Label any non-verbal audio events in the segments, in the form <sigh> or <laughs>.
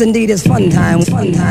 indeed, it's fun time, fun time.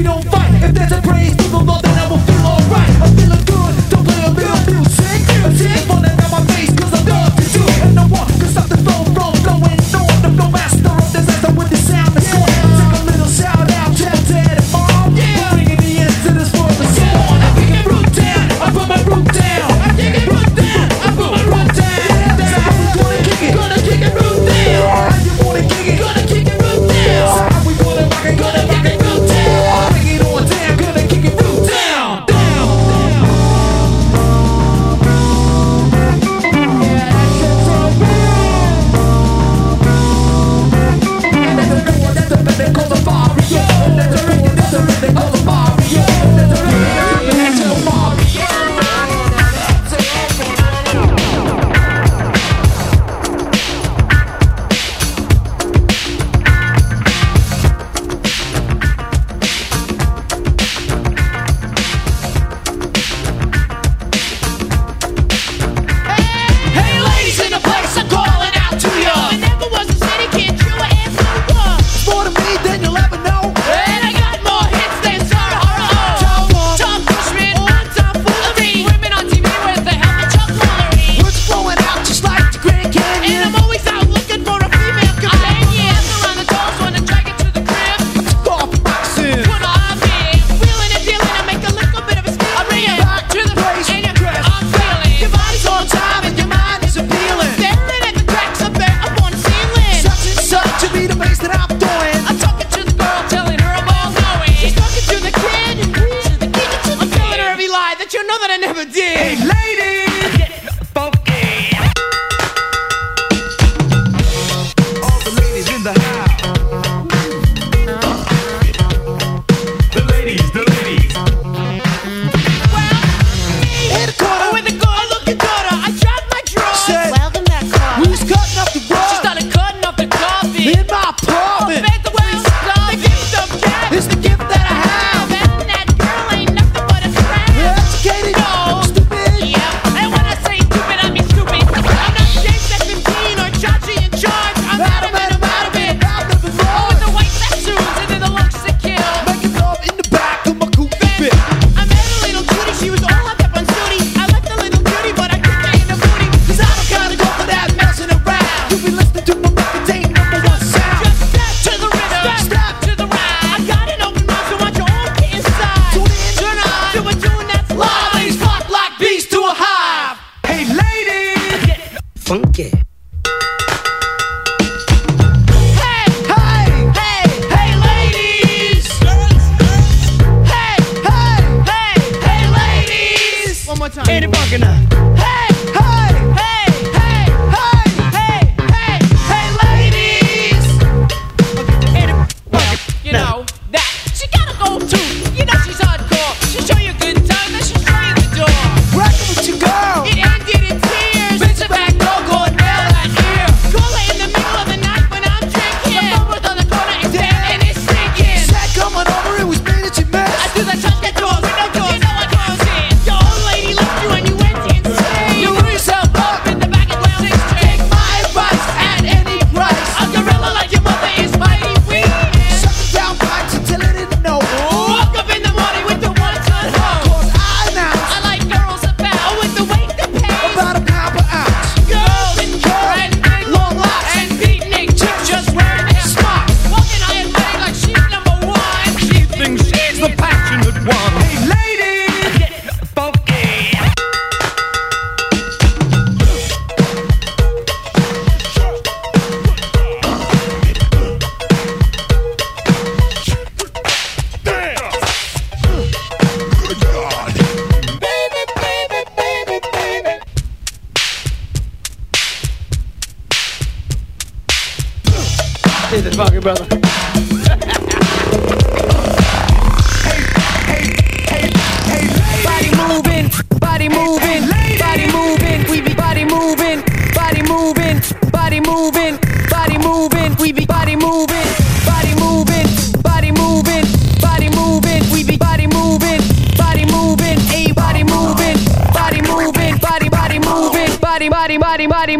we don't fight. If there's a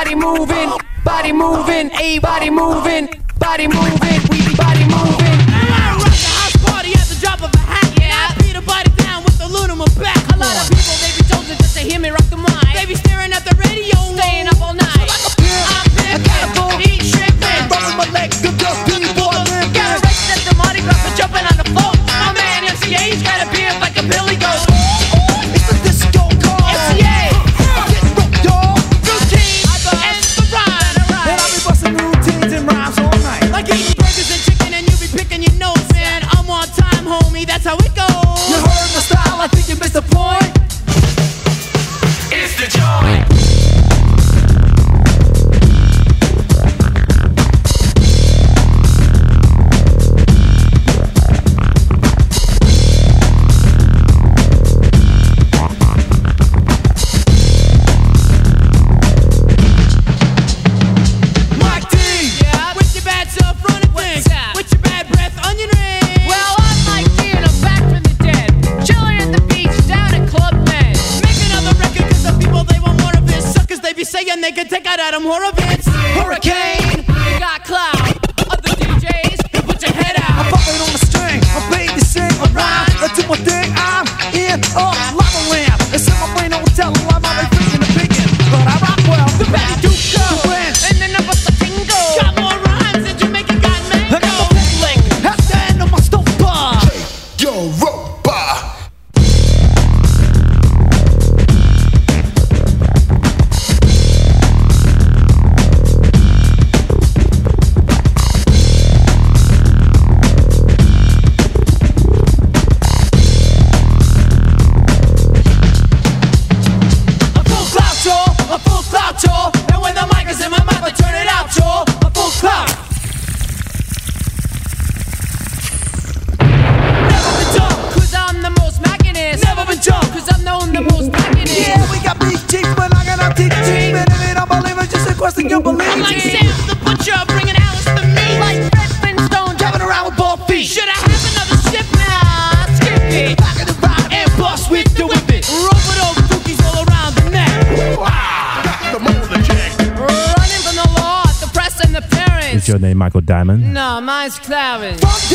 body moving, body moving, a body moving, body moving, we be body moving. I rock the house party at the drop of a hat. Yeah, I beat a body down with aluminum back. A lot of people they be chosen just to hear me rock the mic. They be staring at the radio, staying up all night. I'm pimping, eat shrimp, rubbing my legs to the beat.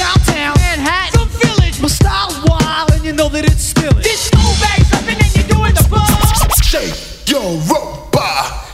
downtown Manhattan, some village. My style's wild, and you know that it's still it. This throwback something, and you're doing the ball. Shake your robot.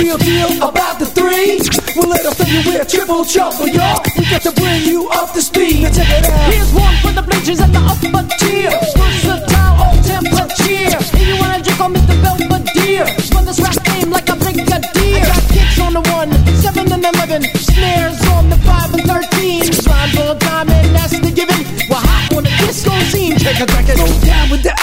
Real deal about the three, well, let us tell you we're triple trouble, y'all. We got to bring you up to speed. Now check it out. Here's one for the bleachers and the upper tier. Versatile, all temperature. If you wanna drink on Mr. Belvedere, run this rap game like a brigadier. I got kicks on the one, seven and eleven, snares on the five and thirteen. Rhymes the time, and that's the given. We're hot on the disco scene. Check it, check it. Go down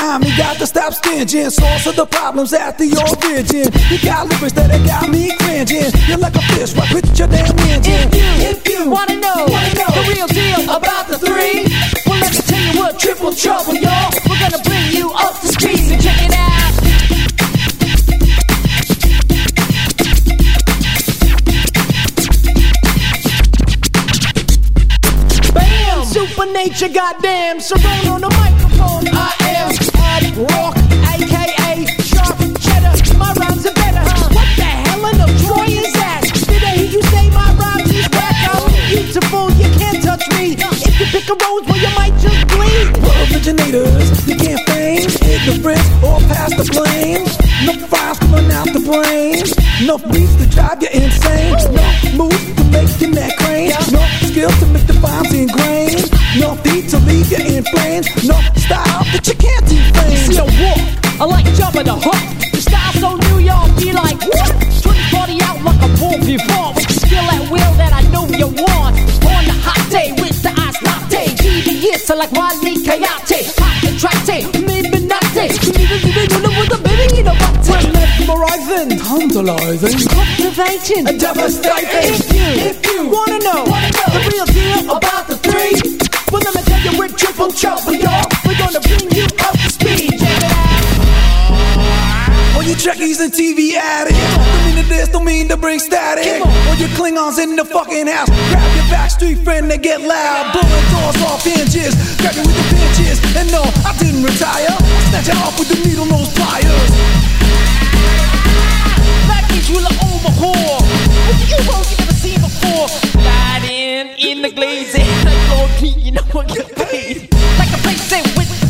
army, got to stop stinging. Source of the problems at the origin. You got lyrics that have got me cringing. You're like a fish, right with your damn engine. If you, if you Wanna know, wanna know the real deal about the three, well, let me tell you what triple trouble, y'all. We're gonna bring you up to speed, so check it out. Bam! Super nature, goddamn. Surround on the microphone. Pick a rose, well, you might just bleed. We're originators, you can't feign ignorance or pass the blame. No files coming out the brain. No beats to drive you insane. No moves to make your neck crane. No skills to make the rhymes ingrained. No beat to leave you in flames. No style that you can't defame. See a walk, I like jumping the hook. So like Wally Coyote. Hot and tractate, maybe not day. You know what the baby you know what We're mesmerizing, tantalizing, Captivating. and devastating. If you, if you wanna know, the real deal about the three, well let me tell you we're triple trouble, y'all. We're gonna bring you up Trekkies and TV addicts, don't mean to this, don't mean to bring static. All you Klingons in the fucking house, grab your backstreet friend and get loud, blowing doors off hinges, grab you with the pinches. And no, I didn't retire, I snatch you off with the needle nose pliers. That means you look over whore. What you won't you never seen before? Sliding in the glazing. <laughs> Like oh, Lord <laughs> Pete, you know what get paid. Like a playset with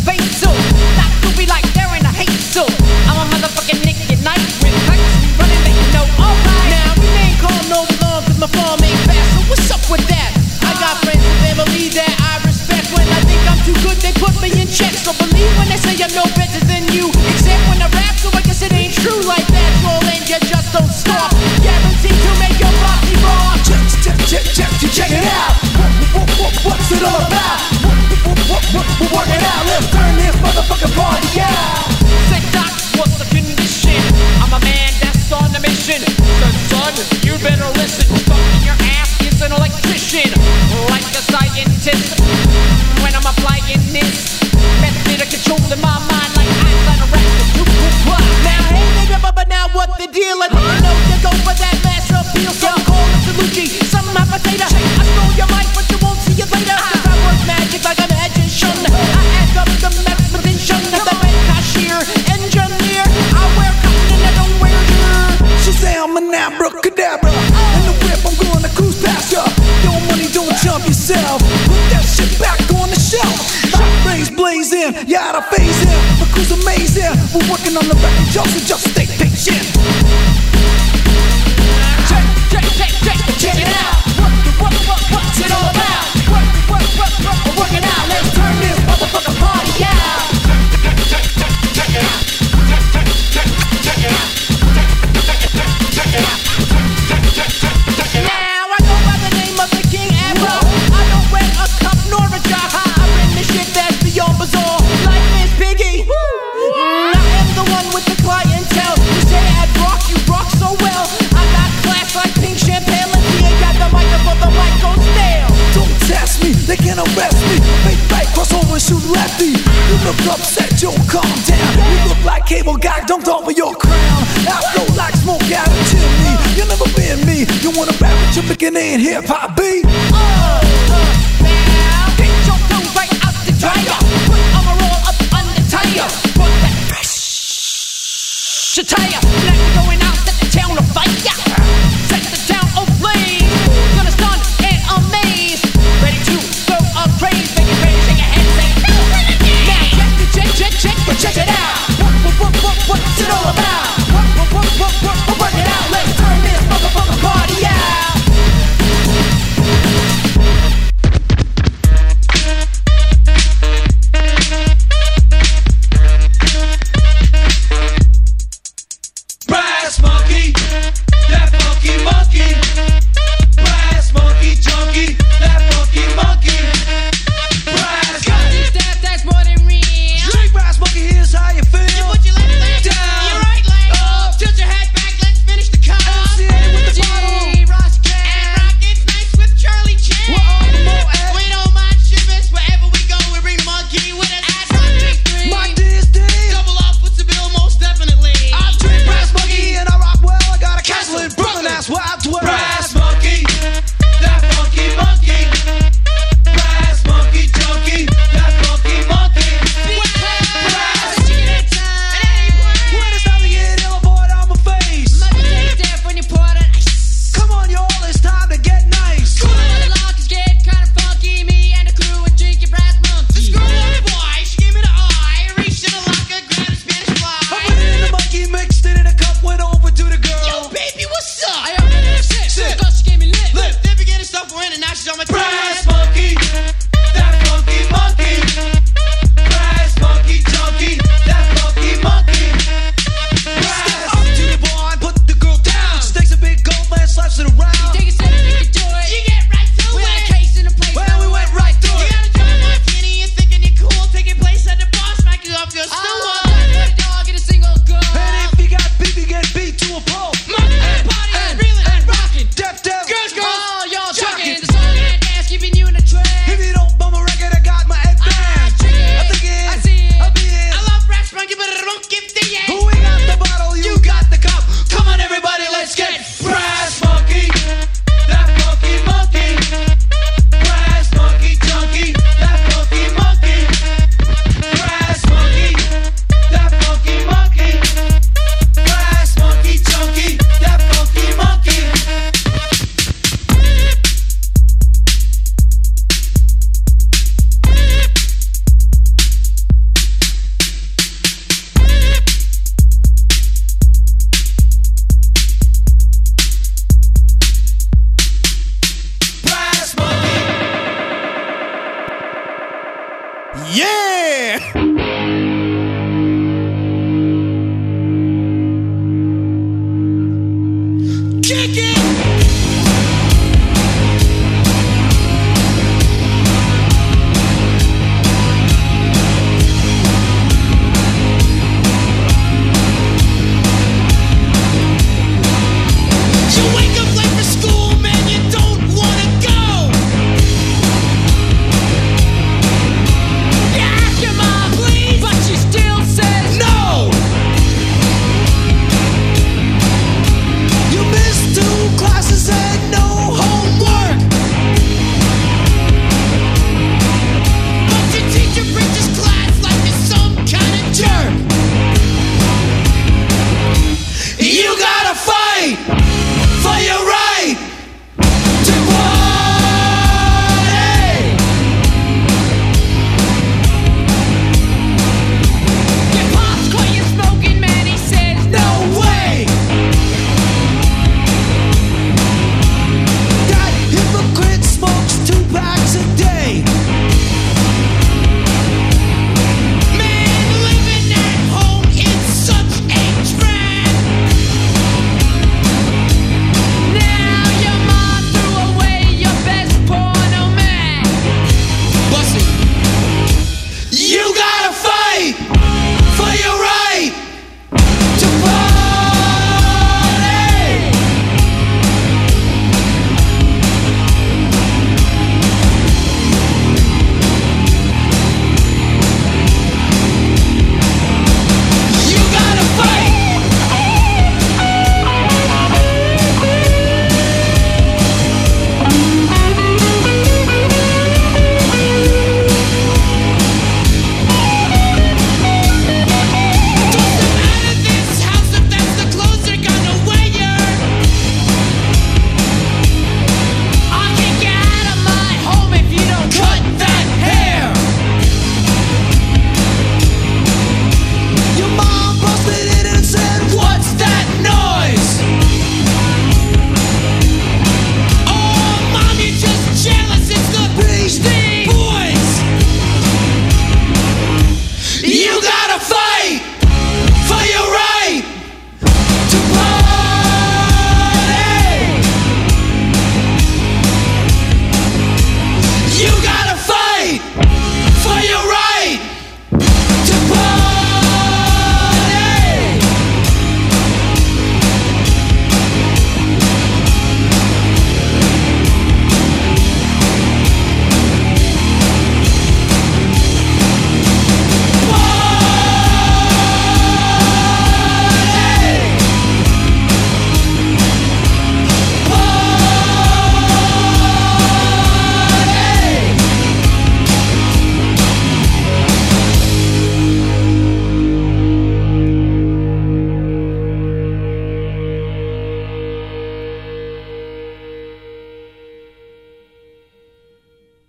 My farm ain't fast, so what's up with that? I got friends and family that I respect. When I think I'm too good, they put me in check. So believe when they say I'm no better than you. Except when I rap, so I guess it ain't true like that. All and you just don't stop. Guaranteed to make your body rock. Check, check, check, check, you check it out. What, what, what, what's it all about? We're working out. Let's turn this motherfucking party out. Say, Doc, what's the condition? I'm a man that's on a mission. So, son, you better listen vision like a scientist. When I'm applying this, best to control in my mind like record, just